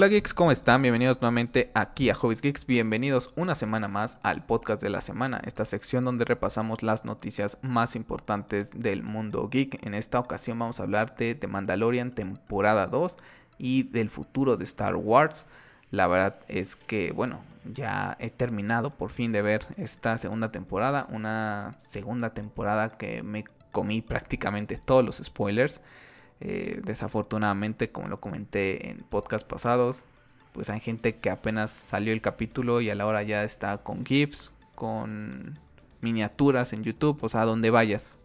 Hola geeks, ¿cómo están? Bienvenidos nuevamente aquí a Hobbies Geeks. Bienvenidos una semana más al podcast de la semana, esta sección donde repasamos las noticias más importantes del mundo geek. En esta ocasión vamos a hablar de Mandalorian temporada 2 y del futuro de Star Wars. La verdad es que, bueno, ya he terminado por fin de ver esta segunda temporada, una segunda temporada que me comí prácticamente todos los spoilers. Eh, desafortunadamente, como lo comenté en podcast pasados, pues hay gente que apenas salió el capítulo y a la hora ya está con GIFs, con miniaturas en YouTube, o sea, donde vayas.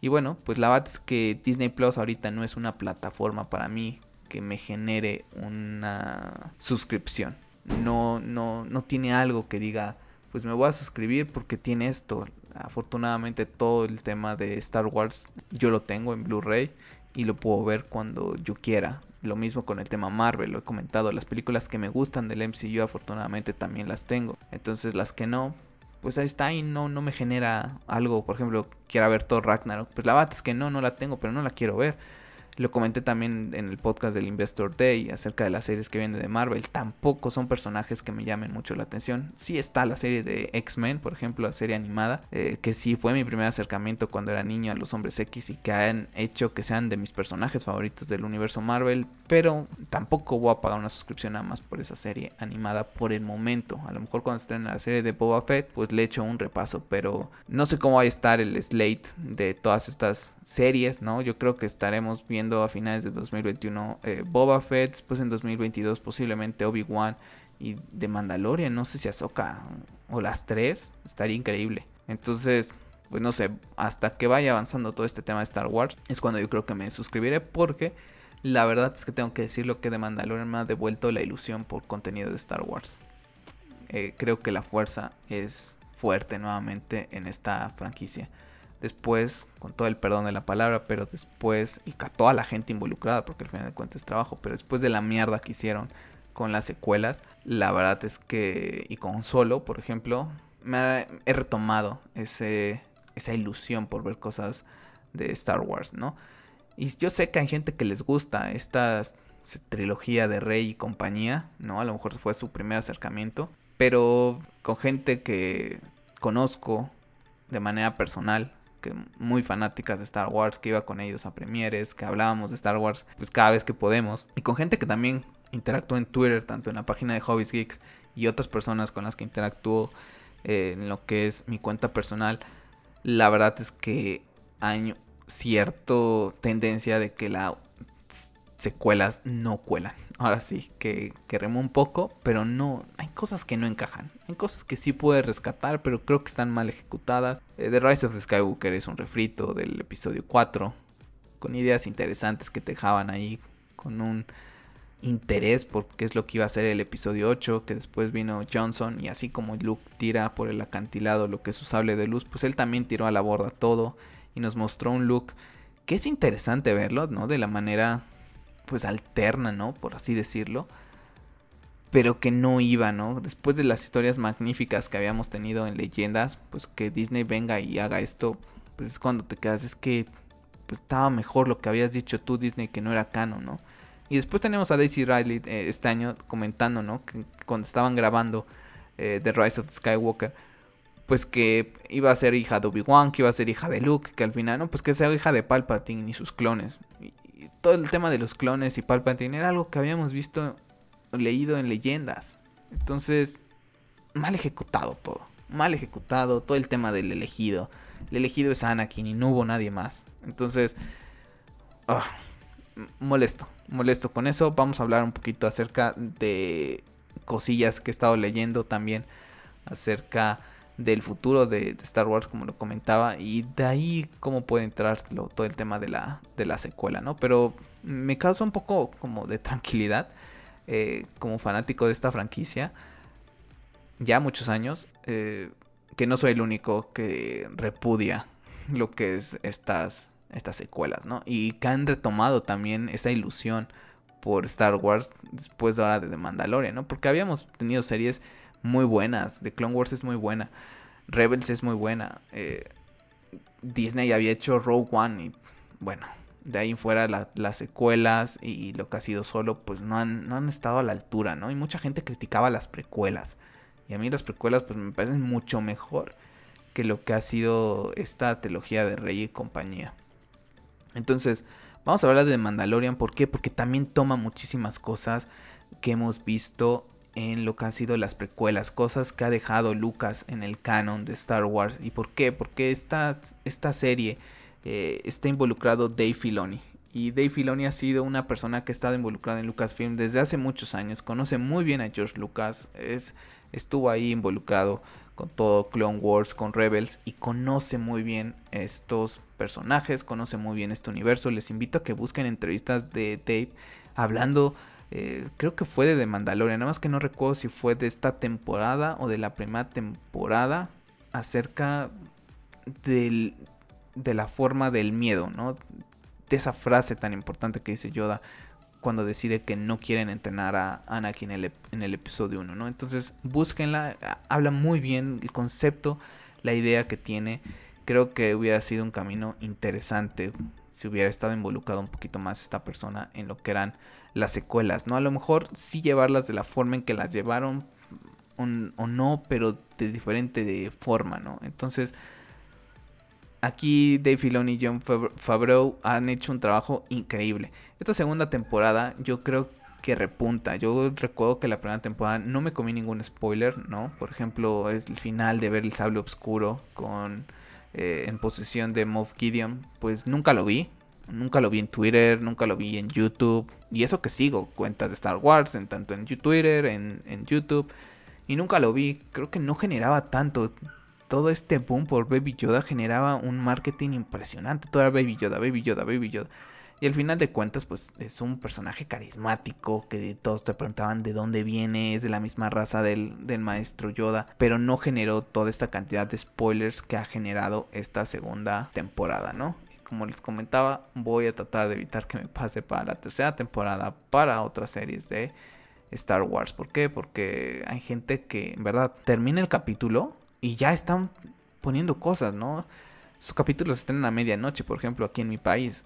Y bueno, pues la verdad es que Disney Plus ahorita no es una plataforma para mí que me genere una suscripción. No, no, no tiene algo que diga, pues me voy a suscribir porque tiene esto. Afortunadamente todo el tema de Star Wars yo lo tengo en Blu-ray y lo puedo ver cuando yo quiera. Lo mismo con el tema Marvel, lo he comentado, las películas que me gustan del MCU afortunadamente también las tengo. Entonces las que no, pues ahí está y no, no me genera algo, por ejemplo, quiera ver todo Ragnarok. Pues la verdad es que no, no la tengo, pero no la quiero ver. Lo comenté también en el podcast del Investor Day acerca de las series que vienen de Marvel. Tampoco son personajes que me llamen mucho la atención. Sí está la serie de X-Men, por ejemplo, la serie animada, eh, que sí fue mi primer acercamiento cuando era niño a los hombres X y que han hecho que sean de mis personajes favoritos del universo Marvel. Pero tampoco voy a pagar una suscripción nada más por esa serie animada por el momento. A lo mejor cuando estén en la serie de Boba Fett, pues le echo un repaso. Pero no sé cómo va a estar el slate de todas estas series, ¿no? Yo creo que estaremos viendo a finales de 2021 eh, Boba Fett, después en 2022 posiblemente Obi-Wan y de Mandalorian, no sé si Ahsoka o las tres, estaría increíble. Entonces, pues no sé, hasta que vaya avanzando todo este tema de Star Wars, es cuando yo creo que me suscribiré porque la verdad es que tengo que decir lo que de Mandalorian me ha devuelto la ilusión por contenido de Star Wars. Eh, creo que la fuerza es fuerte nuevamente en esta franquicia después, con todo el perdón de la palabra, pero después, y a toda la gente involucrada, porque al final de cuentas es trabajo, pero después de la mierda que hicieron con las secuelas, la verdad es que, y con Solo, por ejemplo, me he retomado ese, esa ilusión por ver cosas de Star Wars, ¿no? Y yo sé que hay gente que les gusta esta trilogía de Rey y compañía, ¿no? A lo mejor fue su primer acercamiento, pero con gente que conozco de manera personal, que muy fanáticas de Star Wars, que iba con ellos a premieres, que hablábamos de Star Wars pues cada vez que podemos. Y con gente que también interactúa en Twitter, tanto en la página de Hobbies Geeks y otras personas con las que interactúo eh, en lo que es mi cuenta personal. La verdad es que hay cierta tendencia de que las secuelas no cuelan ahora sí, que, que remó un poco, pero no, hay cosas que no encajan. Hay cosas que sí puede rescatar, pero creo que están mal ejecutadas. Eh, the Rise of the Skywalker es un refrito del episodio 4, con ideas interesantes que te dejaban ahí, con un interés por qué es lo que iba a ser el episodio 8, que después vino Johnson y así como Luke tira por el acantilado lo que es su sable de luz, pues él también tiró a la borda todo y nos mostró un look que es interesante verlo, ¿no? De la manera pues alterna, ¿no? Por así decirlo. Pero que no iba, ¿no? Después de las historias magníficas que habíamos tenido en leyendas, pues que Disney venga y haga esto, pues es cuando te quedas, es que pues, estaba mejor lo que habías dicho tú, Disney, que no era canon, ¿no? Y después tenemos a Daisy Riley eh, este año comentando, ¿no? Que cuando estaban grabando eh, The Rise of the Skywalker, pues que iba a ser hija de Obi-Wan, que iba a ser hija de Luke, que al final, no, pues que sea hija de Palpatine y sus clones todo el tema de los clones y Palpatine era algo que habíamos visto, leído en leyendas. Entonces, mal ejecutado todo. Mal ejecutado todo el tema del elegido. El elegido es Anakin y no hubo nadie más. Entonces, ah, molesto, molesto con eso. Vamos a hablar un poquito acerca de cosillas que he estado leyendo también acerca del futuro de, Star Wars, como lo comentaba, y de ahí cómo puede entrar todo el tema de la, de la secuela, ¿no? Pero me causa un poco como de tranquilidad eh, como fanático de esta franquicia, ya muchos años, eh, que no soy el único que repudia lo que es estas, estas secuelas, ¿no? Y que han retomado también esa ilusión por Star Wars después de ahora de The Mandalorian, ¿no? Porque habíamos tenido series muy buenas. The Clone Wars es muy buena. Rebels es muy buena. Eh, Disney había hecho Rogue One y bueno, De ahí fuera las secuelas y lo que ha sido solo, pues no han, no han estado a la altura, ¿no? Y mucha gente criticaba las precuelas. Y a mí las precuelas pues me parecen mucho mejor que lo que ha sido esta trilogía de Rey y compañía. Entonces, vamos a hablar de Mandalorian. ¿Por qué? Porque también toma muchísimas cosas que hemos visto en lo que han sido las precuelas, cosas que ha dejado Lucas en el canon de Star Wars. ¿Y por qué? Porque esta, esta serie eh, está involucrado Dave Filoni. Y Dave Filoni ha sido una persona que ha estado involucrada en Lucasfilm desde hace muchos años. Conoce muy bien a George Lucas. Es, estuvo ahí involucrado con todo Clone Wars, con Rebels. Y conoce muy bien estos personajes. Conoce muy bien este universo. Les invito a que busquen entrevistas de Dave hablando eh, creo que fue de The Mandalorian, nada más que no recuerdo si fue de esta temporada o de la primera temporada acerca del, de la forma del miedo, ¿no? De esa frase tan importante que dice Yoda cuando decide que no quieren entrenar a Anakin en el, en el episodio 1, ¿no? Entonces, búsquenla, habla muy bien el concepto, la idea que tiene. Creo que hubiera sido un camino interesante si hubiera estado involucrado un poquito más esta persona en lo que eran las secuelas, ¿no? A lo mejor sí llevarlas de la forma en que las llevaron o, no, pero de diferente forma, ¿no? Entonces, aquí Dave Filoni y John Favreau han hecho un trabajo increíble. Esta segunda temporada yo creo que repunta. Yo recuerdo que la primera temporada no me comí ningún spoiler, ¿no? Por ejemplo, es el final de ver el sable oscuro con eh, en posesión de Moff Gideon, pues nunca lo vi. Nunca lo vi en Twitter, nunca lo vi en YouTube. Y eso que sigo cuentas de Star Wars, en tanto en Twitter, en, en YouTube. Y nunca lo vi. Creo que no generaba tanto. Todo este boom por Baby Yoda generaba un marketing impresionante. Todo era Baby Yoda, Baby Yoda, Baby Yoda. Y al final de cuentas, pues es un personaje carismático que todos te preguntaban de dónde viene, es de la misma raza del, del, maestro Yoda, pero no generó toda esta cantidad de spoilers que ha generado esta segunda temporada, ¿no? Como les comentaba, voy a tratar de evitar que me pase para la tercera temporada, para otras series de Star Wars. ¿Por qué? Porque hay gente que en verdad termina el capítulo y ya están poniendo cosas, ¿no? Sus capítulos están a medianoche, por ejemplo, aquí en mi país.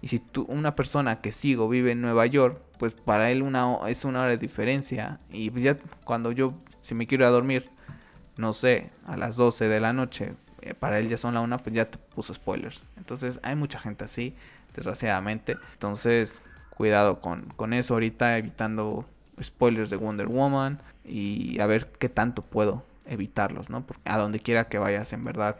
Y si tú, una persona que sigo vive en Nueva York, pues para él una, es una hora de diferencia. Y ya cuando yo, si me quiero ir a dormir, no sé, a las 12 de la noche, eh, para él ya son la una, pues ya te puso spoilers. Entonces hay mucha gente así, desgraciadamente. Entonces, cuidado con, con eso ahorita, evitando spoilers de Wonder Woman y a ver qué tanto puedo evitarlos, ¿no? Porque a donde quiera que vayas, en verdad,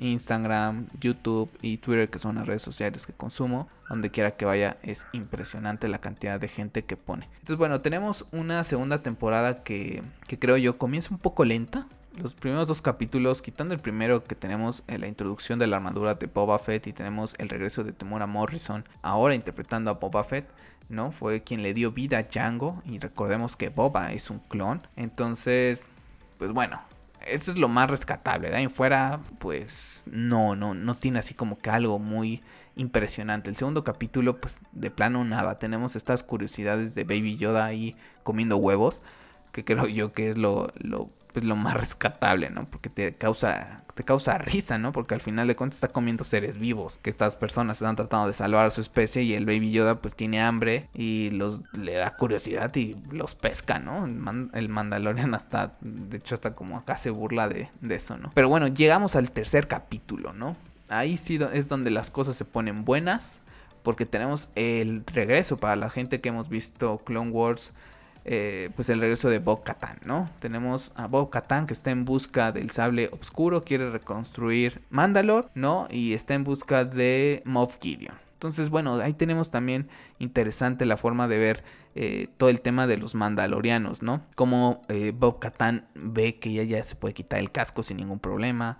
Instagram, YouTube y Twitter, que son las redes sociales que consumo, donde quiera que vaya, es impresionante la cantidad de gente que pone. Entonces, bueno, tenemos una segunda temporada que, que creo yo comienza un poco lenta, los primeros dos capítulos, quitando el primero que tenemos en la introducción de la armadura de Boba Fett y tenemos el regreso de Temura Morrison, ahora interpretando a Boba Fett, ¿no? Fue quien le dio vida a Django y recordemos que Boba es un clon. Entonces, pues bueno, eso es lo más rescatable. De ahí fuera, pues no, no, no tiene así como que algo muy impresionante. El segundo capítulo, pues de plano nada. Tenemos estas curiosidades de Baby Yoda ahí comiendo huevos, que creo yo que es lo pues lo más rescatable, ¿no? Porque te causa te causa risa, ¿no? Porque al final de cuentas está comiendo seres vivos, que estas personas están tratando de salvar a su especie y el Baby Yoda pues tiene hambre y los le da curiosidad y los pesca, ¿no? El, Mandalorian hasta de hecho hasta como acá se burla de, de eso, ¿no? Pero bueno, llegamos al tercer capítulo, ¿no? Ahí sí es donde las cosas se ponen buenas porque tenemos el regreso para la gente que hemos visto Clone Wars eh, pues el regreso de Bob Katan, ¿no? Tenemos a Bob Katan que está en busca del sable oscuro, quiere reconstruir Mandalore, ¿no? Y está en busca de Moff Gideon. Entonces, bueno, ahí tenemos también interesante la forma de ver eh, todo el tema de los mandalorianos, ¿no? Como eh, Bob Katan ve que ya, ya se puede quitar el casco sin ningún problema.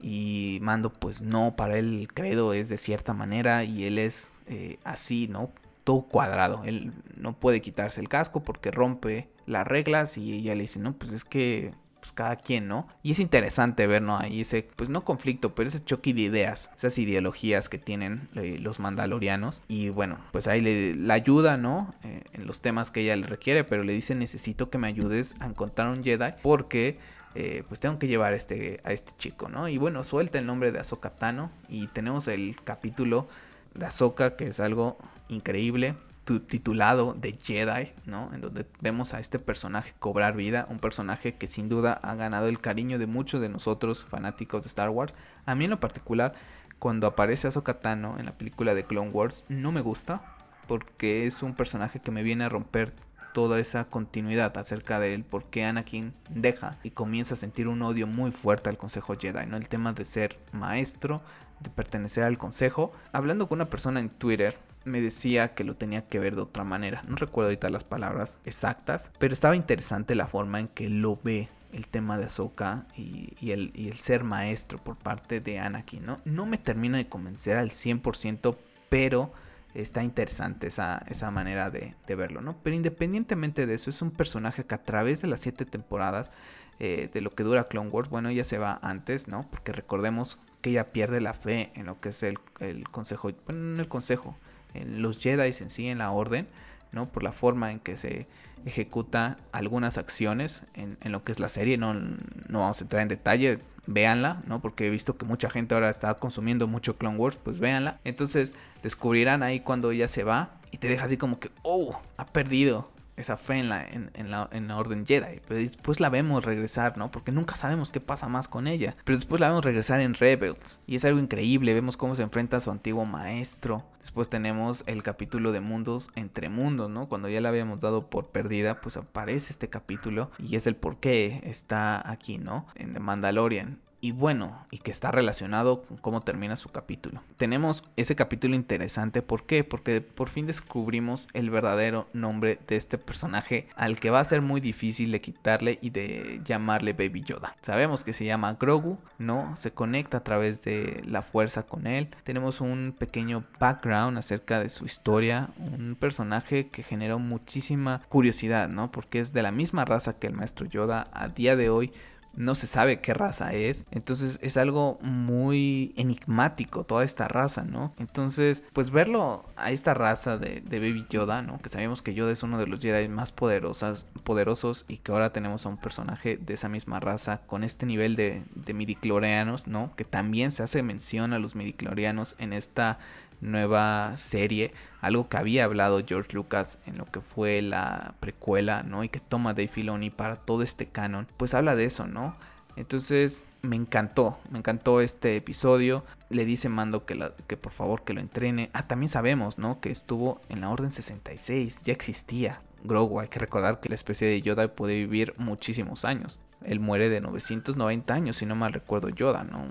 Y Mando, pues no, para él el credo es de cierta manera y él es así, ¿no? Todo cuadrado. Él no puede quitarse el casco porque rompe las reglas y ella le dice, no, pues es que pues cada quien, ¿no? Y es interesante ver, ¿no? Ahí ese, pues no conflicto, pero ese choque de ideas, esas ideologías que tienen eh, los mandalorianos. Y bueno, pues ahí le, la ayuda, ¿no? Eh, en los temas que ella le requiere, pero le dice, necesito que me ayudes a encontrar un Jedi porque... Eh, pues tengo que llevar a este, a este chico, ¿no? Y bueno, suelta el nombre de Ahsoka Tano y tenemos el capítulo de Ahsoka, que es algo increíble titulado de Jedi, ¿no? En donde vemos a este personaje cobrar vida, un personaje que sin duda ha ganado el cariño de muchos de nosotros fanáticos de Star Wars. A mí en lo particular, cuando aparece Ahsoka Tano en la película de Clone Wars, no me gusta porque es un personaje que me viene a romper toda esa continuidad acerca de él, por qué Anakin deja y comienza a sentir un odio muy fuerte al Consejo Jedi, ¿no? El tema de ser maestro, de pertenecer al Consejo. Hablando con una persona en Twitter, me decía que lo tenía que ver de otra manera. No recuerdo ahorita las palabras exactas, pero estaba interesante la forma en que lo ve el tema de Ahsoka y, el, ser maestro por parte de Anakin, ¿no? No me termina de convencer al 100%, pero está interesante esa, manera de, verlo, ¿no? Pero independientemente de eso, es un personaje que a través de las siete temporadas eh, de lo que dura Clone Wars, bueno, ella se va antes, ¿no? Porque recordemos que ella pierde la fe en lo que es el, el consejo, bueno, en el consejo, en los Jedi en sí, en la orden, ¿no? Por la forma en que se ejecuta algunas acciones en, lo que es la serie. No, no vamos a entrar en detalle, véanla, ¿no? Porque he visto que mucha gente ahora está consumiendo mucho Clone Wars, pues véanla. Entonces descubrirán ahí cuando ella se va y te deja así como que, oh, ha perdido esa fe en la, en, la, en la Orden Jedi. Pero después la vemos regresar, ¿no? Porque nunca sabemos qué pasa más con ella. Pero después la vemos regresar en Rebels. Y es algo increíble. Vemos cómo se enfrenta a su antiguo maestro. Después tenemos el capítulo de mundos entre mundos, ¿no? Cuando ya la habíamos dado por perdida, pues aparece este capítulo. Y es el por qué está aquí, ¿no? En The Mandalorian y bueno, y que está relacionado con cómo termina su capítulo. Tenemos ese capítulo interesante, ¿por qué? Porque por fin descubrimos el verdadero nombre de este personaje al que va a ser muy difícil de quitarle y de llamarle Baby Yoda. Sabemos que se llama Grogu, ¿no? Se conecta a través de la fuerza con él. Tenemos un pequeño background acerca de su historia, un personaje que generó muchísima curiosidad, ¿no? Porque es de la misma raza que el maestro Yoda a día de hoy no se sabe qué raza es. Entonces es algo muy enigmático toda esta raza, ¿no? Entonces, pues verlo a esta raza de, Baby Yoda, ¿no? Que sabemos que Yoda es uno de los Jedi más poderosas, poderosos y que ahora tenemos a un personaje de esa misma raza con este nivel de, de midicloreanos, ¿no? Que también se hace mención a los midicloreanos en esta nueva serie, algo que había hablado George Lucas en lo que fue la precuela, ¿no? Y que toma Dave Filoni para todo este canon, pues habla de eso, ¿no? Entonces me encantó, me encantó este episodio. Le dice Mando que, que por favor que lo entrene. Ah, también sabemos, ¿no? Que estuvo en la Orden 66, ya existía. Grogu, hay que recordar que la especie de Yoda puede vivir muchísimos años. Él muere de 990 años, si no mal recuerdo Yoda, ¿no?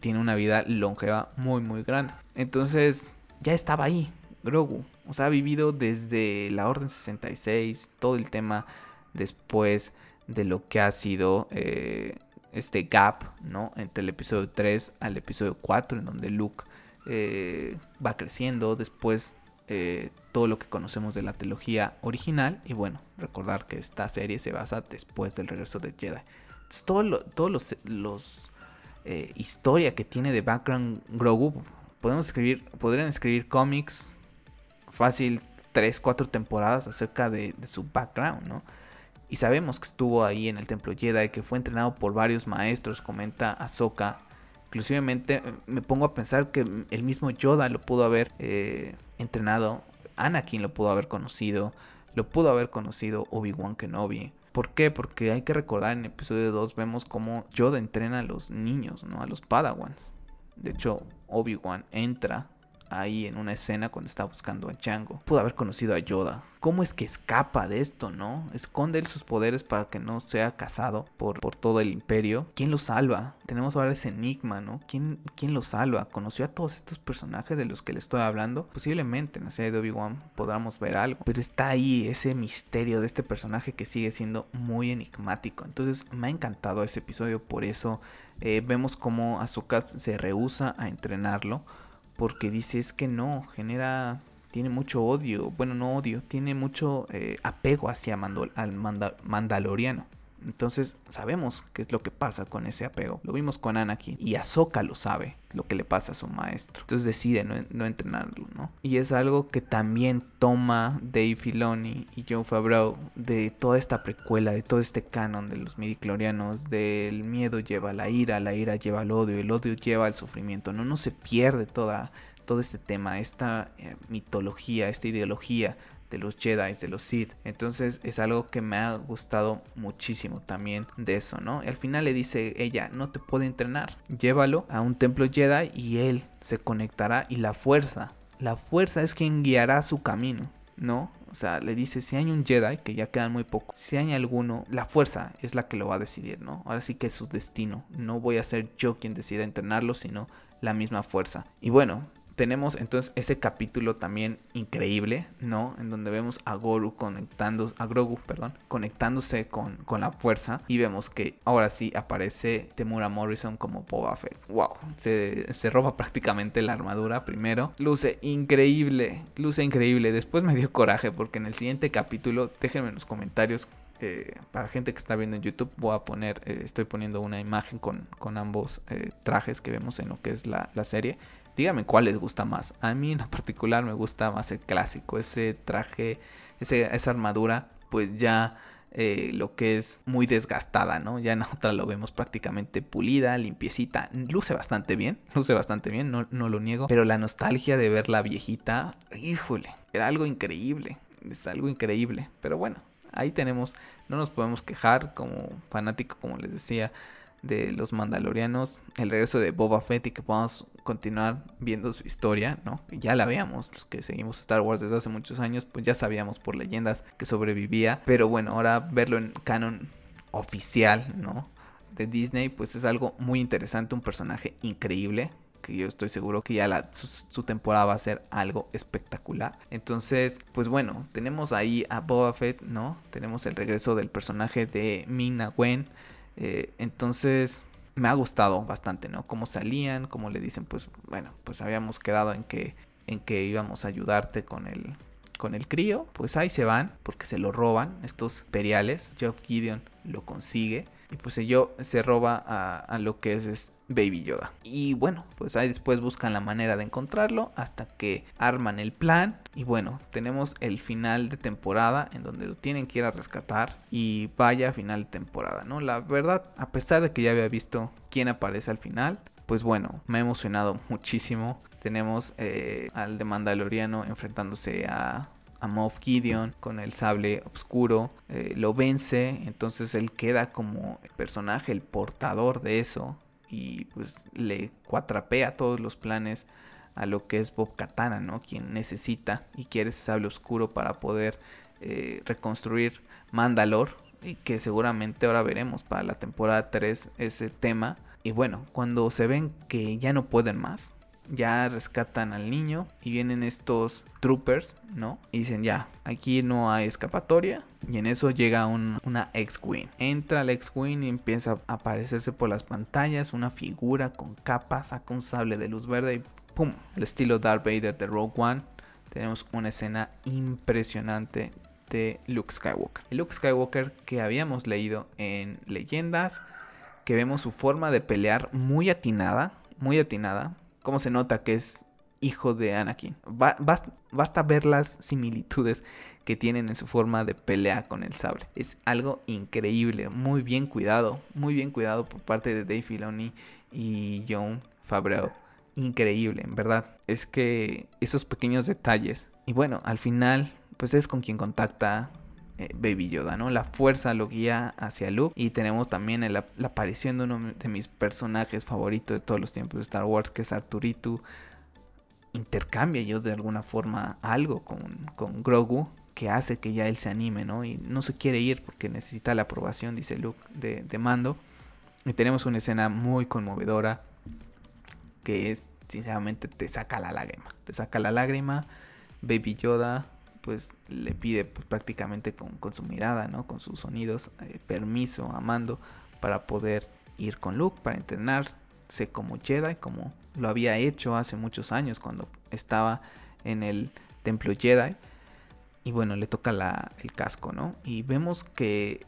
Tiene una vida longeva muy, muy grande. Entonces, ya estaba ahí, Grogu. O sea, ha vivido desde la Orden 66, todo el tema después de lo que ha sido eh, este gap, ¿no? Entre el episodio 3 al episodio 4, en donde Luke eh, va creciendo, después eh, todo lo que conocemos de la trilogía original. Y bueno, recordar que esta serie se basa después del regreso de Jedi. Entonces, todos los, los eh, historia que tiene de background Grogu, podemos escribir, podrían escribir cómics fácil 3, 4 temporadas acerca de, su background, ¿no? Y sabemos que estuvo ahí en el templo Jedi, que fue entrenado por varios maestros, comenta Ahsoka. Inclusivemente eh, me pongo a pensar que el mismo Yoda lo pudo haber eh, entrenado Anakin lo pudo haber conocido, lo pudo haber conocido Obi-Wan Kenobi. ¿Por qué? Porque hay que recordar en episodio 2 vemos cómo Yoda entrena a los niños, ¿no? A los Padawans. De hecho, Obi-Wan entra ahí en una escena cuando está buscando a Django. Pudo haber conocido a Yoda. ¿Cómo es que escapa de esto, no? Esconde él sus poderes para que no sea cazado por, por todo el imperio. ¿Quién lo salva? Tenemos ahora ese enigma, ¿no? ¿Quién, ¿Quién lo salva? ¿Conoció a todos estos personajes de los que le estoy hablando? Posiblemente en la serie de Obi-Wan podamos ver algo. Pero está ahí ese misterio de este personaje que sigue siendo muy enigmático. Entonces me ha encantado ese episodio. Por eso eh, vemos cómo Azuka se rehúsa a entrenarlo porque dice es que no, genera, tiene mucho odio, bueno, no odio, tiene mucho eh, apego hacia Mandal al Mandaloriano. Entonces sabemos qué es lo que pasa con ese apego. Lo vimos con Anakin y Ahsoka lo sabe, lo que le pasa a su maestro. Entonces decide no, entrenarlo, ¿no? Y es algo que también toma Dave Filoni y Joe Favreau de toda esta precuela, de todo este canon de los midiclorianos, del miedo lleva a la ira, la ira lleva al odio, el odio lleva al sufrimiento, ¿no? No se pierde toda todo este tema, esta eh, mitología, esta ideología de los Jedi, de los Sith. Entonces es algo que me ha gustado muchísimo también de eso, ¿no? Y al final le dice ella, no te puede entrenar, llévalo a un templo Jedi y él se conectará y la fuerza, la fuerza es quien guiará su camino, ¿no? O sea, le dice, si hay un Jedi, que ya quedan muy pocos, si hay alguno, la fuerza es la que lo va a decidir, ¿no? Ahora sí que es su destino. No voy a ser yo quien decida entrenarlo, sino la misma fuerza. Y bueno, tenemos entonces ese capítulo también increíble, ¿no? En donde vemos a Goru conectándose, a Grogu, perdón, conectándose con, con la fuerza y vemos que ahora sí aparece Temura Morrison como Boba Fett. ¡Wow! Se, se roba prácticamente la armadura primero. Luce increíble, luce increíble. Después me dio coraje porque en el siguiente capítulo, déjenme en los comentarios eh, para gente que está viendo en YouTube voy a poner, eh, estoy poniendo una imagen con, con ambos eh, trajes que vemos en lo que es la, la, serie. Díganme cuál les gusta más. A mí en particular me gusta más el clásico, ese traje, esa armadura, pues ya eh, lo que es muy desgastada, ¿no? Ya en otra lo vemos prácticamente pulida, limpiecita, luce bastante bien, luce bastante bien, no, no lo niego, pero la nostalgia de ver la viejita, híjole, era algo increíble, es algo increíble, pero bueno, ahí tenemos, no nos podemos quejar como fanático, como les decía, de los Mandalorianos, el regreso de Boba Fett y que podamos continuar viendo su historia, ¿no? Ya la veamos, los que seguimos Star Wars desde hace muchos años, pues ya sabíamos por leyendas que sobrevivía, pero bueno, ahora verlo en canon oficial, ¿no? De Disney, pues es algo muy interesante, un personaje increíble, que yo estoy seguro que ya su, su, temporada va a ser algo espectacular. Entonces, pues bueno, tenemos ahí a Boba Fett, ¿no? Tenemos el regreso del personaje de Mina Wen. Eh, entonces, me ha gustado bastante, ¿no? Cómo salían, cómo le dicen, pues bueno, pues habíamos quedado en que, en que íbamos a ayudarte con el, con el crío. Pues ahí se van, porque se lo roban estos imperiales. Geoff Gideon lo consigue. Y pues ello se roba a, lo que es, es, Baby Yoda. Y bueno, pues ahí después buscan la manera de encontrarlo hasta que arman el plan. Y bueno, tenemos el final de temporada en donde lo tienen que ir a rescatar. Y vaya final de temporada, ¿no? La verdad, a pesar de que ya había visto quién aparece al final, pues bueno, me ha emocionado muchísimo. Tenemos eh, al de Mandaloriano enfrentándose a Moff Gideon con el sable oscuro, eh, lo vence, entonces él queda como el personaje, el portador de eso y pues le cuatrapea todos los planes a lo que es Bob Katana, ¿no? Quien necesita y quiere ese sable oscuro para poder eh, reconstruir Mandalor y que seguramente ahora veremos para la temporada 3 ese tema. Y bueno, cuando se ven que ya no pueden más, ya rescatan al niño y vienen estos troopers, ¿no? Y dicen, ya, aquí no hay escapatoria. Y en eso llega un, una X-Wing. Entra la X-Wing y empieza a aparecerse por las pantallas una figura con capa, saca un sable de luz verde y ¡pum! El estilo Darth Vader de Rogue One. Tenemos una escena impresionante de Luke Skywalker. El Luke Skywalker que habíamos leído en leyendas, que vemos su forma de pelear muy atinada, muy atinada cómo se nota que es hijo de Anakin. Ba basta, ver las similitudes que tienen en su forma de pelea con el sable. Es algo increíble, muy bien cuidado, muy bien cuidado por parte de Dave Filoni y John Favreau. Increíble, en verdad. Es que esos pequeños detalles. Y bueno, al final, pues es con quien contacta Baby Yoda, ¿no? La fuerza lo guía hacia Luke. Y tenemos también la aparición de uno de mis personajes favoritos de todos los tiempos de Star Wars, que es Arturito. Intercambia yo de alguna forma algo con, con Grogu que hace que ya él se anime, ¿no? Y no se quiere ir porque necesita la aprobación, dice Luke, de, de Mando. Y tenemos una escena muy conmovedora que es, sinceramente, te saca la lágrima. Te saca la lágrima. Baby Yoda pues le pide pues, prácticamente con, su mirada, ¿no? Con sus sonidos, eh, permiso a Mando para poder ir con Luke, para entrenarse como Jedi, como lo había hecho hace muchos años cuando estaba en el templo Jedi. Y bueno, le toca la, el casco, ¿no? Y vemos que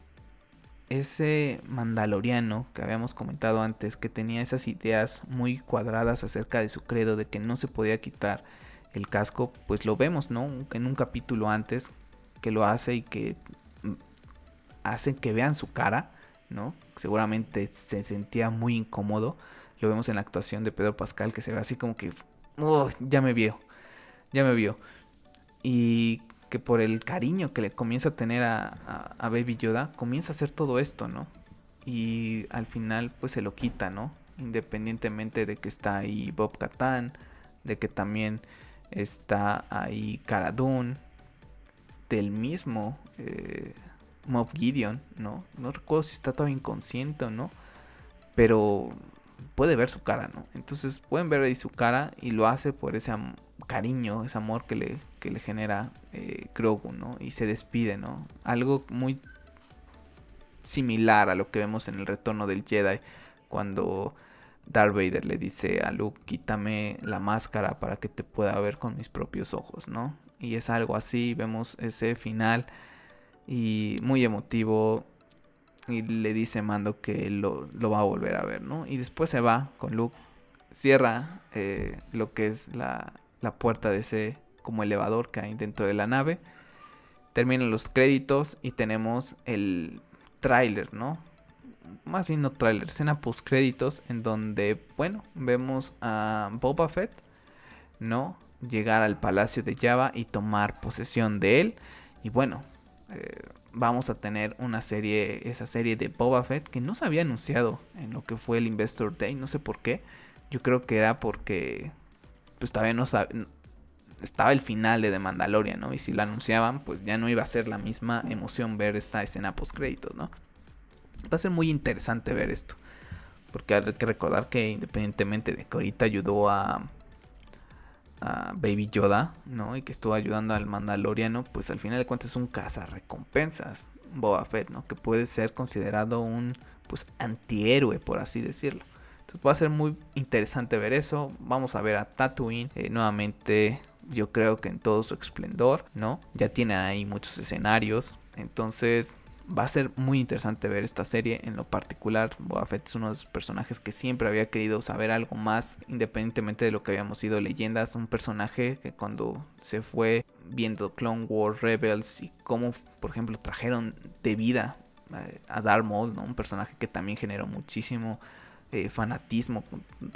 ese mandaloriano que habíamos comentado antes, que tenía esas ideas muy cuadradas acerca de su credo, de que no se podía quitar el casco, pues lo vemos, ¿no? En un capítulo antes que lo hace y que mm, hacen que vean su cara, ¿no? Seguramente se sentía muy incómodo. Lo vemos en la actuación de Pedro Pascal que se ve así como que oh, ya me vio, ya me vio. Y que por el cariño que le comienza a tener a, a, Baby Yoda, comienza a hacer todo esto, ¿no? Y al final pues se lo quita, ¿no? Independientemente de que está ahí Bob Katan, de que también está ahí Cara del mismo eh, Gideon, ¿no? No recuerdo si está todavía inconsciente o no, pero puede ver su cara, ¿no? Entonces pueden ver ahí su cara y lo hace por ese cariño, ese amor que le, que le genera eh, Grogu, ¿no? Y se despide, ¿no? Algo muy similar a lo que vemos en el retorno del Jedi cuando Darth Vader le dice a Luke, quítame la máscara para que te pueda ver con mis propios ojos, ¿no? Y es algo así, vemos ese final y muy emotivo y le dice Mando que lo, lo va a volver a ver, ¿no? Y después se va con Luke, cierra eh, lo que es la, la puerta de ese como elevador que hay dentro de la nave. Terminan los créditos y tenemos el tráiler, ¿no? Más bien no tráiler, escena post créditos en donde, bueno, vemos a Boba Fett, ¿no? Llegar al palacio de Java y tomar posesión de él. Y bueno, eh, vamos a tener una serie, esa serie de Boba Fett que no se había anunciado en lo que fue el Investor Day, no sé por qué. Yo creo que era porque pues todavía no estaba el final de The Mandalorian, ¿no? Y si lo anunciaban, pues ya no iba a ser la misma emoción ver esta escena post créditos, ¿no? Va a ser muy interesante ver esto. Porque hay que recordar que independientemente de que ahorita ayudó a, a Baby Yoda, ¿no? Y que estuvo ayudando al Mandaloriano, pues al final de cuentas es un recompensas Boba Fett, ¿no? Que puede ser considerado un pues antihéroe, por así decirlo. Entonces va a ser muy interesante ver eso. Vamos a ver a Tatooine eh, nuevamente. Yo creo que en todo su esplendor, ¿no? Ya tienen ahí muchos escenarios. Entonces va a ser muy interesante ver esta serie. En lo particular, Boba Fett es uno de los personajes que siempre había querido saber algo más, independientemente de lo que habíamos ido leyendas. Un personaje que cuando se fue viendo Clone Wars, Rebels y cómo, por ejemplo, trajeron de vida eh, a Darth Maul, ¿no? un personaje que también generó muchísimo eh, fanatismo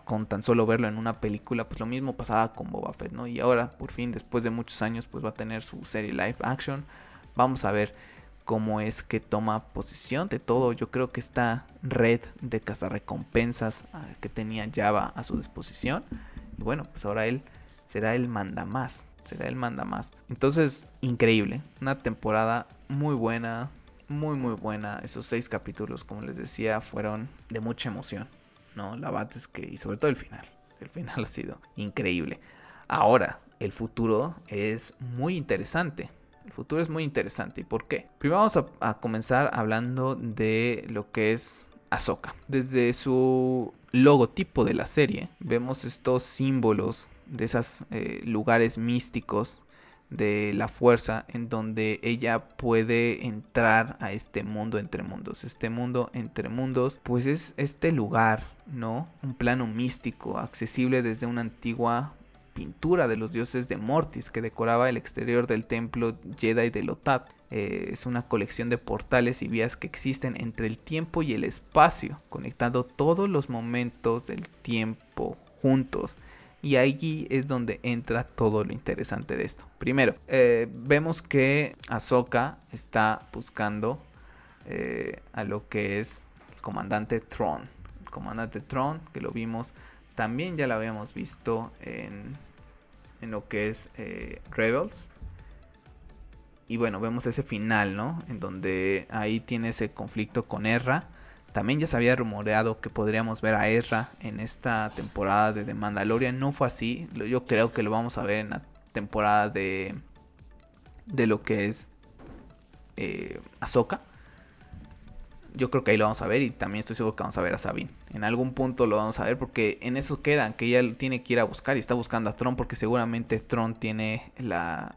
con, tan solo verlo en una película, pues lo mismo pasaba con Boba Fett, ¿no? Y ahora, por fin, después de muchos años, pues va a tener su serie live action. Vamos a ver cómo es que toma posesión de todo. Yo creo que esta red de cazarrecompensas ah, que tenía Java a su disposición. Y bueno, pues ahora él será el manda más. Será el manda más. Entonces, increíble. Una temporada muy buena. Muy, muy buena. Esos seis capítulos, como les decía, fueron de mucha emoción. ¿No? La bate es que. Y sobre todo el final. El final ha sido increíble. Ahora, el futuro es muy interesante el futuro es muy interesante. ¿Y por qué? Primero vamos a, comenzar hablando de lo que es Ahsoka. Desde su logotipo de la serie vemos estos símbolos de esos eh, lugares místicos de la fuerza en donde ella puede entrar a este mundo entre mundos. Este mundo entre mundos pues es este lugar, ¿no? Un plano místico accesible desde una antigua pintura de los dioses de Mortis que decoraba el exterior del templo Jedi de Lotat. Eh, es una colección de portales y vías que existen entre el tiempo y el espacio, conectando todos los momentos del tiempo juntos. Y allí es donde entra todo lo interesante de esto. Primero, eh, vemos que Ahsoka está buscando eh, a lo que es el comandante Tron. El comandante Tron, que lo vimos también ya la habíamos visto en, en lo que es eh, Rebels. Y bueno, vemos ese final, ¿no? En donde ahí tiene ese conflicto con Erra. También ya se había rumoreado que podríamos ver a Erra en esta temporada de The Mandalorian. No fue así. Yo creo que lo vamos a ver en la temporada de, de lo que es eh, Ahsoka yo creo que ahí lo vamos a ver y también estoy seguro que vamos a ver a Sabine. En algún punto lo vamos a ver porque en eso quedan, que ella tiene que ir a buscar y está buscando a Tron porque seguramente Tron tiene la,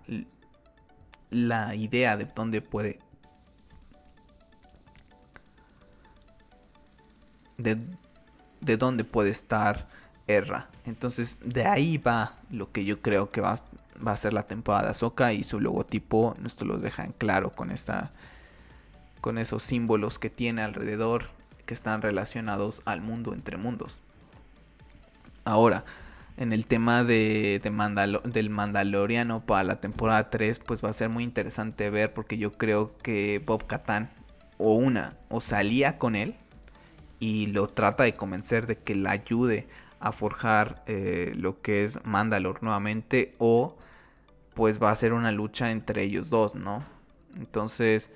la idea de dónde puede... De, de dónde puede estar Erra. Entonces de ahí va lo que yo creo que va, va a ser la temporada de Ahsoka y su logotipo, esto lo deja en claro con esta con esos símbolos que tiene alrededor que están relacionados al mundo entre mundos. Ahora, en el tema de, del Mandaloriano para la temporada 3, pues va a ser muy interesante ver porque yo creo que Bob Katan o una o salía con él y lo trata de convencer de que la ayude a forjar eh, lo que es Mandalor nuevamente o pues va a ser una lucha entre ellos dos, ¿no? Entonces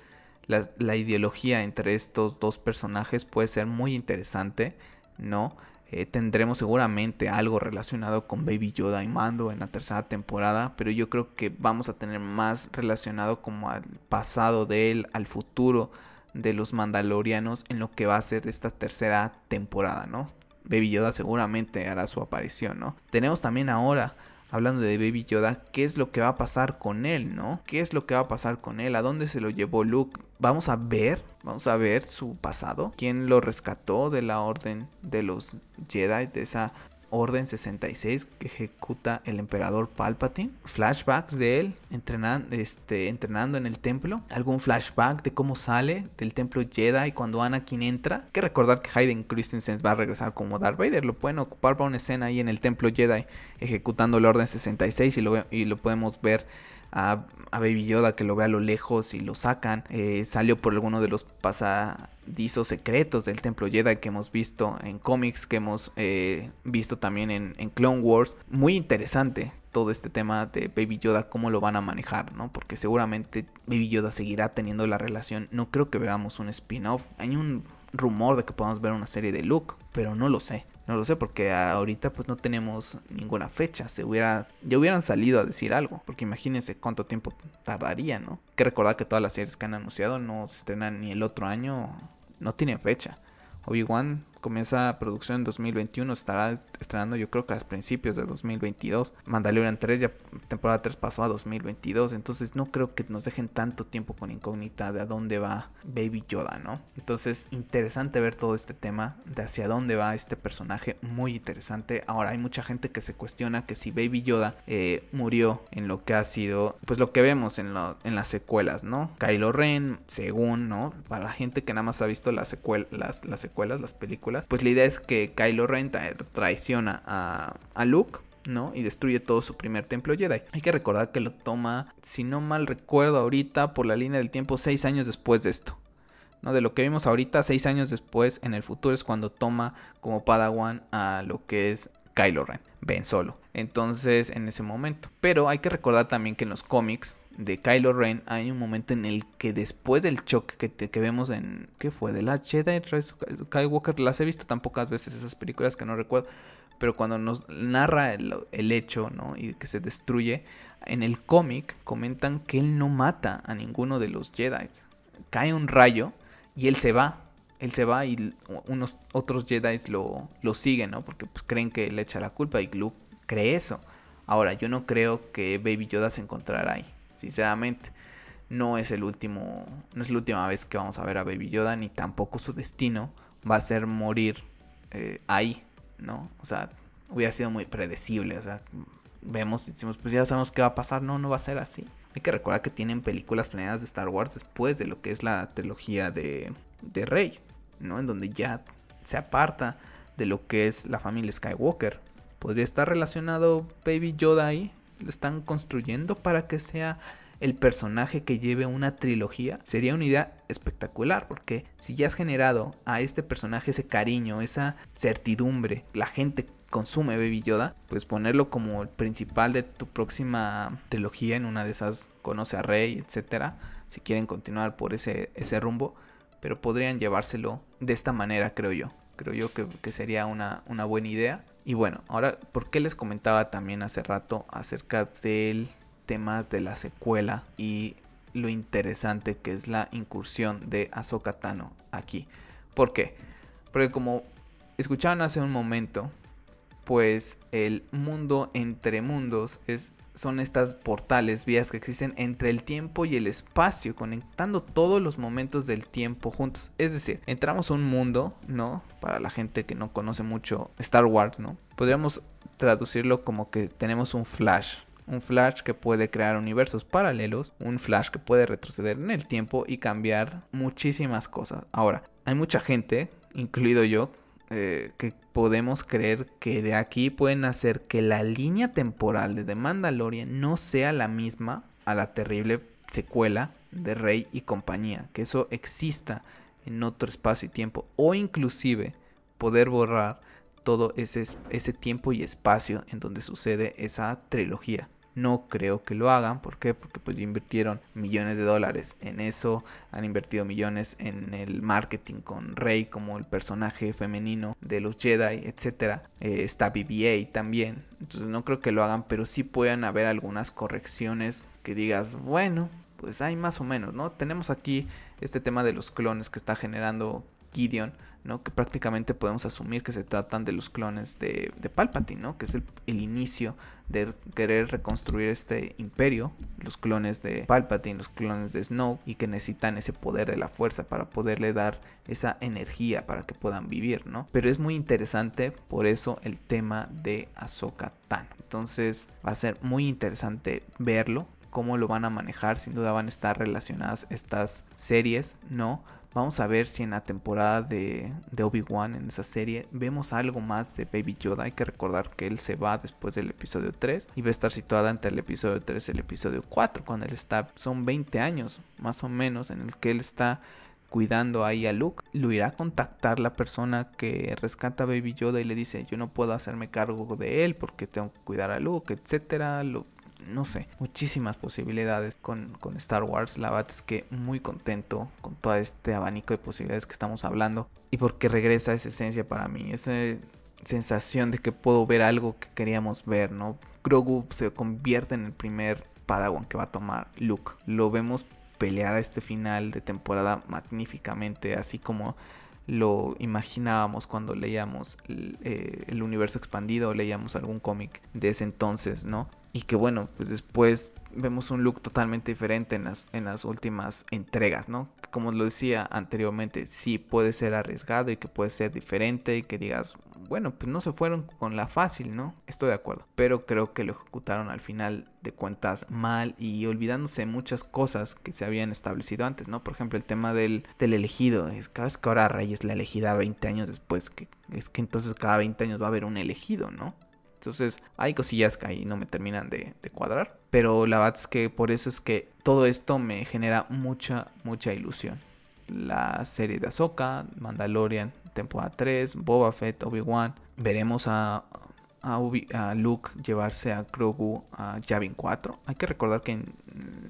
la, la ideología entre estos dos personajes puede ser muy interesante, ¿no? Eh, tendremos seguramente algo relacionado con Baby Yoda y Mando en la tercera temporada, pero yo creo que vamos a tener más relacionado como al pasado de él, al futuro de los Mandalorianos en lo que va a ser esta tercera temporada, ¿no? Baby Yoda seguramente hará su aparición, ¿no? Tenemos también ahora hablando de Baby Yoda, ¿qué es lo que va a pasar con él, no? ¿Qué es lo que va a pasar con él? ¿A dónde se lo llevó Luke? Vamos a ver, vamos a ver su pasado. ¿Quién lo rescató de la orden de los Jedi, de esa Orden 66 que ejecuta el emperador Palpatine. Flashbacks de él entrenando, este, entrenando en el templo. Algún flashback de cómo sale del templo Jedi cuando Anakin entra. Que recordar que Hayden Christensen va a regresar como Darth Vader. Lo pueden ocupar para una escena ahí en el templo Jedi ejecutando la Orden 66 y lo, y lo podemos ver a, Baby Yoda que lo ve a lo lejos y lo sacan. Eh, salió por alguno de los pasadizos secretos del Templo Jedi que hemos visto en cómics, que hemos eh, visto también en, en, Clone Wars. Muy interesante todo este tema de Baby Yoda, cómo lo van a manejar, ¿no? Porque seguramente Baby Yoda seguirá teniendo la relación. No creo que veamos un spin-off. Hay un rumor de que podamos ver una serie de Luke, pero no lo sé. No lo sé porque ahorita pues no tenemos ninguna fecha. Se hubiera, ya hubieran salido a decir algo. Porque imagínense cuánto tiempo tardaría, ¿no? Hay que recordar que todas las series que han anunciado no se estrenan ni el otro año. No tienen fecha. Obi-Wan comienza producción en 2021, estará estrenando yo creo que a principios de 2022. Mandalorian 3 ya temporada 3 pasó a 2022, entonces no creo que nos dejen tanto tiempo con incógnita de a dónde va Baby Yoda, ¿no? Entonces interesante ver todo este tema de hacia dónde va este personaje, muy interesante. Ahora hay mucha gente que se cuestiona que si Baby Yoda eh, murió en lo que ha sido, pues lo que vemos en, en las secuelas, ¿no? Kylo Ren, según, ¿no? Para la gente que nada más ha visto las, las, las secuelas, las películas, pues la idea es que Kylo Ren traiciona a, a Luke. ¿no? Y destruye todo su primer templo Jedi. Hay que recordar que lo toma, si no mal recuerdo ahorita, por la línea del tiempo, seis años después de esto. ¿no? De lo que vimos ahorita, seis años después, en el futuro es cuando toma como Padawan a lo que es Kylo Ren, Ben Solo. Entonces, en ese momento. Pero hay que recordar también que en los cómics de Kylo Ren hay un momento en el que después del choque que, que vemos en... ¿Qué fue? De la Jedi Skywalker. Las he visto tan pocas veces esas películas que no recuerdo. Pero cuando nos narra el, el hecho, ¿no? Y que se destruye. En el cómic comentan que él no mata a ninguno de los Jedi. Cae un rayo y él se va él se va y unos otros Jedi lo, lo siguen, ¿no? Porque pues, creen que le echa la culpa y Luke cree eso. Ahora, yo no creo que Baby Yoda se encontrará ahí, sinceramente. No es el último, no es la última vez que vamos a ver a Baby Yoda, ni tampoco su destino va a ser morir eh, ahí, ¿no? O sea, hubiera sido muy predecible, o sea, vemos y decimos, pues ya sabemos qué va a pasar, no, no va a ser así. Hay que recordar que tienen películas planeadas de Star Wars después de lo que es la trilogía de, de Rey. ¿No? En donde ya se aparta de lo que es la familia Skywalker. ¿Podría estar relacionado Baby Yoda ahí? ¿Lo están construyendo para que sea el personaje que lleve una trilogía? Sería una idea espectacular, porque si ya has generado a este personaje ese cariño, esa certidumbre, la gente consume Baby Yoda, pues ponerlo como el principal de tu próxima trilogía en una de esas conoce a Rey, etcétera, si quieren continuar por ese, ese rumbo, pero podrían llevárselo de esta manera, creo yo. Creo yo que, sería una, una, buena idea. Y bueno, ahora, ¿por qué les comentaba también hace rato acerca del tema de la secuela y lo interesante que es la incursión de Ahsoka Tano aquí? ¿Por qué? Porque como escuchaban hace un momento, pues el mundo entre mundos es son estas portales, vías que existen entre el tiempo y el espacio, conectando todos los momentos del tiempo juntos. Es decir, entramos a un mundo, ¿no? Para la gente que no conoce mucho Star Wars, ¿no? Podríamos traducirlo como que tenemos un flash. Un flash que puede crear universos paralelos, un flash que puede retroceder en el tiempo y cambiar muchísimas cosas. Ahora, hay mucha gente, incluido yo, eh, que podemos creer que de aquí pueden hacer que la línea temporal de The Mandalorian no sea la misma a la terrible secuela de Rey y compañía, que eso exista en otro espacio y tiempo, o inclusive poder borrar todo ese, ese tiempo y espacio en donde sucede esa trilogía. No creo que lo hagan, ¿por qué? Porque pues invirtieron millones de dólares en eso, han invertido millones en el marketing con Rey como el personaje femenino de los Jedi, etcétera. Eh, está BB-8 también, entonces no creo que lo hagan, pero sí puedan haber algunas correcciones que digas, bueno, pues hay más o menos, ¿no? Tenemos aquí este tema de los clones que está generando Gideon, ¿no? Que prácticamente podemos asumir que se tratan de los clones de, de Palpatine, ¿no? Que es el, inicio de querer reconstruir este imperio, los clones de Palpatine, los clones de Snow, y que necesitan ese poder de la fuerza para poderle dar esa energía para que puedan vivir, ¿no? Pero es muy interesante por eso el tema de Ahsoka Tano. Entonces va a ser muy interesante verlo, cómo lo van a manejar, sin duda van a estar relacionadas estas series, ¿no? Vamos a ver si en la temporada de, Obi-Wan, en esa serie, vemos algo más de Baby Yoda. Hay que recordar que él se va después del episodio 3 y va a estar situada entre el episodio 3 y el episodio 4, cuando él está, son 20 años más o menos, en el que él está cuidando ahí a Luke. Lo irá a contactar la persona que rescata a Baby Yoda y le dice, yo no puedo hacerme cargo de él porque tengo que cuidar a Luke, etcétera. No sé, muchísimas posibilidades con, Star Wars. La verdad es que muy contento con todo este abanico de posibilidades que estamos hablando. Y porque regresa esa esencia para mí, esa sensación de que puedo ver algo que queríamos ver, ¿no? Grogu se convierte en el primer Padawan que va a tomar Luke. Lo vemos pelear a este final de temporada magníficamente, así como lo imaginábamos cuando leíamos el, eh, el universo expandido o leíamos algún cómic de ese entonces, ¿no? Y que bueno, pues después vemos un look totalmente diferente en las, en las últimas entregas, ¿no? Como lo decía anteriormente, sí puede ser arriesgado y que puede ser diferente y que digas, bueno, pues no se fueron con la fácil, ¿no? Estoy de acuerdo, pero creo que lo ejecutaron al final de cuentas mal y olvidándose muchas cosas que se habían establecido antes, ¿no? Por ejemplo, el tema del, del elegido, es que ahora Rey es la elegida 20 años después, que es que entonces cada 20 años va a haber un elegido, ¿no? Entonces hay cosillas que ahí no me terminan de, cuadrar. Pero la verdad es que por eso es que todo esto me genera mucha, mucha ilusión. La serie de Ahsoka, Mandalorian, temporada 3, Boba Fett, Obi-Wan. Veremos a, a, Luke llevarse a Grogu a Yavin 4. Hay que recordar que en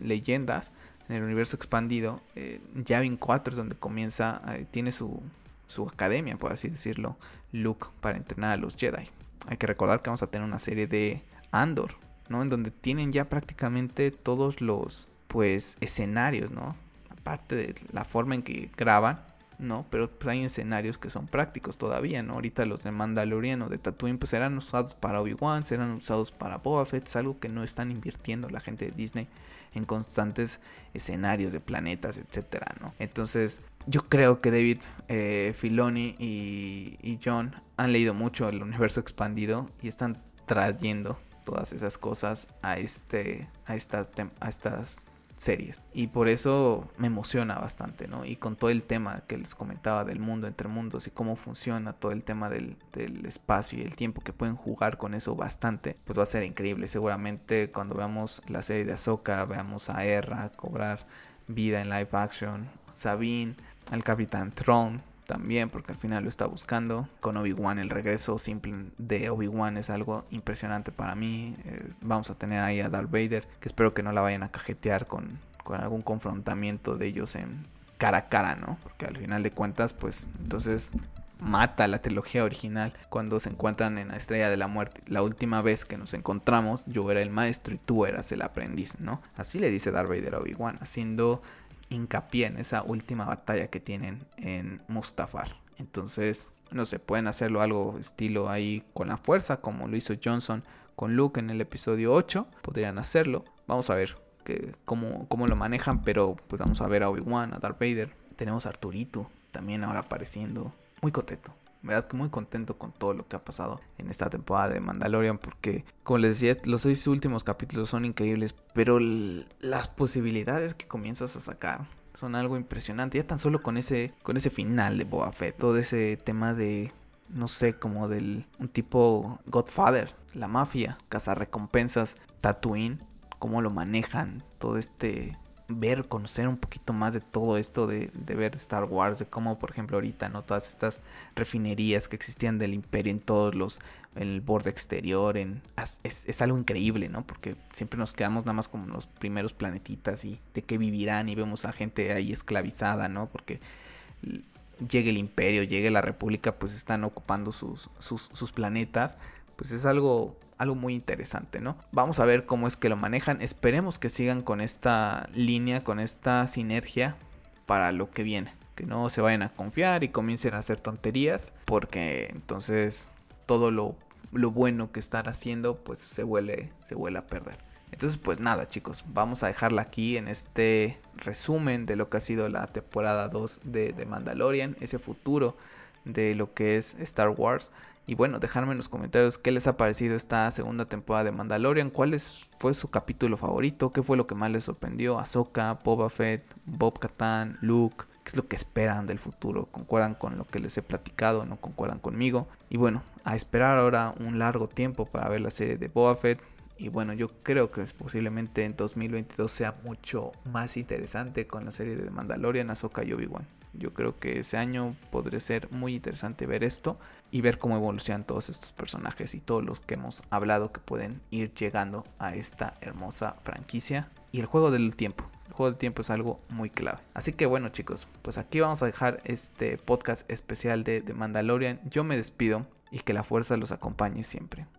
leyendas, en el universo expandido, eh, Yavin 4 es donde comienza, eh, tiene su, su academia, por así decirlo, Luke para entrenar a los Jedi hay que recordar que vamos a tener una serie de Andor, ¿no? En donde tienen ya prácticamente todos los, pues, escenarios, ¿no? Aparte de la forma en que graban, ¿no? Pero pues hay escenarios que son prácticos todavía, ¿no? Ahorita los de Mandalorian o de Tatooine pues serán usados para Obi-Wan, serán usados para Boba Fett, es algo que no están invirtiendo la gente de Disney en constantes escenarios de planetas, etcétera, ¿no? Entonces, yo creo que David eh, Filoni y, y, John han leído mucho el universo expandido y están trayendo todas esas cosas a este a estas a estas series. Y por eso me emociona bastante, ¿no? Y con todo el tema que les comentaba del mundo entre mundos y cómo funciona todo el tema del, espacio y el tiempo que pueden jugar con eso bastante, pues va a ser increíble. Seguramente cuando veamos la serie de Ahsoka, veamos a Erra cobrar vida en live action, Sabine, al Capitán Throne, también, porque al final lo está buscando. Con Obi-Wan, el regreso simple de Obi-Wan es algo impresionante para mí. Eh, vamos a tener ahí a Darth Vader, que espero que no la vayan a cajetear con, con algún confrontamiento de ellos en cara a cara, ¿no? Porque al final de cuentas, pues entonces mata la trilogía original cuando se encuentran en la Estrella de la Muerte. La última vez que nos encontramos, yo era el maestro y tú eras el aprendiz, ¿no? Así le dice Darth Vader a Obi-Wan, haciendo hincapié en esa última batalla que tienen en Mustafar. Entonces, no sé, pueden hacerlo algo estilo ahí con la fuerza, como lo hizo Johnson con Luke en el episodio 8. Podrían hacerlo. Vamos a ver cómo, cómo lo manejan, pero pues vamos a ver a Obi-Wan, a Darth Vader. Tenemos a Arturito también ahora apareciendo. Muy contento verdad que muy contento con todo lo que ha pasado en esta temporada de Mandalorian porque como les decía los seis últimos capítulos son increíbles pero las posibilidades que comienzas a sacar son algo impresionante. Ya tan solo con ese con ese final de Boba Fett todo ese tema de no sé, como del un tipo Godfather, la mafia, recompensas, Tatooine, cómo lo manejan, todo este ver, conocer un poquito más de todo esto de, ver Star Wars, de cómo, por ejemplo, ahorita, ¿no? Todas estas refinerías que existían del imperio en todos los, en el borde exterior, es, es, algo increíble, ¿no? Porque siempre nos quedamos nada más como los primeros planetitas y de qué vivirán y vemos a gente ahí esclavizada, ¿no? Porque llegue el imperio, llegue la república, pues están ocupando sus, sus, sus planetas, pues es algo algo muy interesante, ¿no? Vamos a ver cómo es que lo manejan. Esperemos que sigan con esta línea, con esta sinergia para lo que viene. Que no se vayan a confiar y comiencen a hacer tonterías. Porque entonces todo lo, bueno que están haciendo pues se huele, se a perder. Entonces pues nada chicos, vamos a dejarla aquí en este resumen de lo que ha sido la temporada 2 de, de Mandalorian. Ese futuro de lo que es Star Wars. Y bueno, dejarme en los comentarios qué les ha parecido esta segunda temporada de Mandalorian, cuál fue su capítulo favorito, qué fue lo que más les sorprendió, Ahsoka, Boba Fett, Bob Katan, Luke, qué es lo que esperan del futuro, concuerdan con lo que les he platicado, no concuerdan conmigo. Y bueno, a esperar ahora un largo tiempo para ver la serie de Boba Fett. Y bueno, yo creo que posiblemente en 2022 sea mucho más interesante con la serie de Mandalorian, Ahsoka y Obi-Wan. Yo creo que ese año podría ser muy interesante ver esto y ver cómo evolucionan todos estos personajes y todos los que hemos hablado que pueden ir llegando a esta hermosa franquicia. Y el juego del tiempo. El juego del tiempo es algo muy clave. Así que bueno chicos, pues aquí vamos a dejar este podcast especial de, de Mandalorian. Yo me despido y que la fuerza los acompañe siempre.